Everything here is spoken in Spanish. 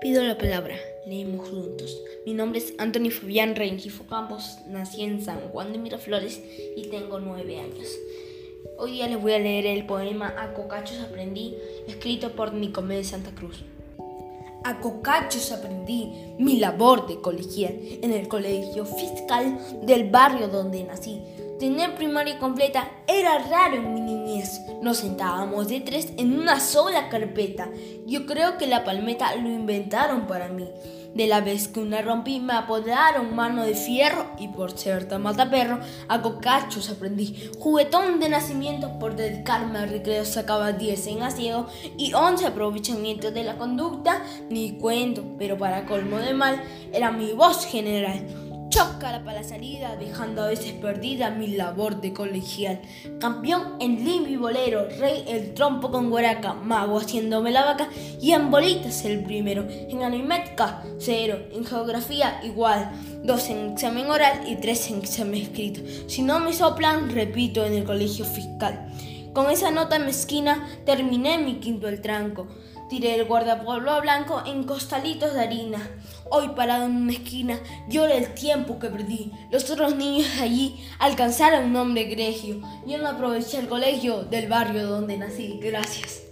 Pido la palabra, leemos juntos. Mi nombre es Antonio Fabián Rengifo Campos, nací en San Juan de Miraflores y tengo nueve años. Hoy día les voy a leer el poema A Cocachos aprendí, escrito por Nicomé Santa Cruz. A cocachos aprendí mi labor de colegial en el colegio fiscal del barrio donde nací. Tener primaria completa era raro en mi niñez. Nos sentábamos de tres en una sola carpeta. Yo creo que la palmeta lo inventaron para mí. De la vez que una rompí me apodaron mano de fierro y por ser tan mataperro a cocachos aprendí. Juguetón de nacimiento por dedicarme al recreo sacaba 10 en asiego y 11 aprovechamientos de la conducta. Ni cuento, pero para colmo de mal era mi voz general chócala para la salida, dejando a veces perdida mi labor de colegial. Campeón en limbo y bolero, rey el trompo con guaraca, mago haciéndome la vaca y en bolitas el primero. En animética, cero. En geografía, igual. Dos en examen oral y tres en examen escrito. Si no me soplan, repito en el colegio fiscal. Con esa nota mezquina terminé mi quinto el tranco. Tiré el guardapolvo blanco en costalitos de harina. Hoy parado en una esquina llora el tiempo que perdí. Los otros niños allí alcanzaron un nombre egregio. Yo no aproveché el colegio del barrio donde nací. Gracias.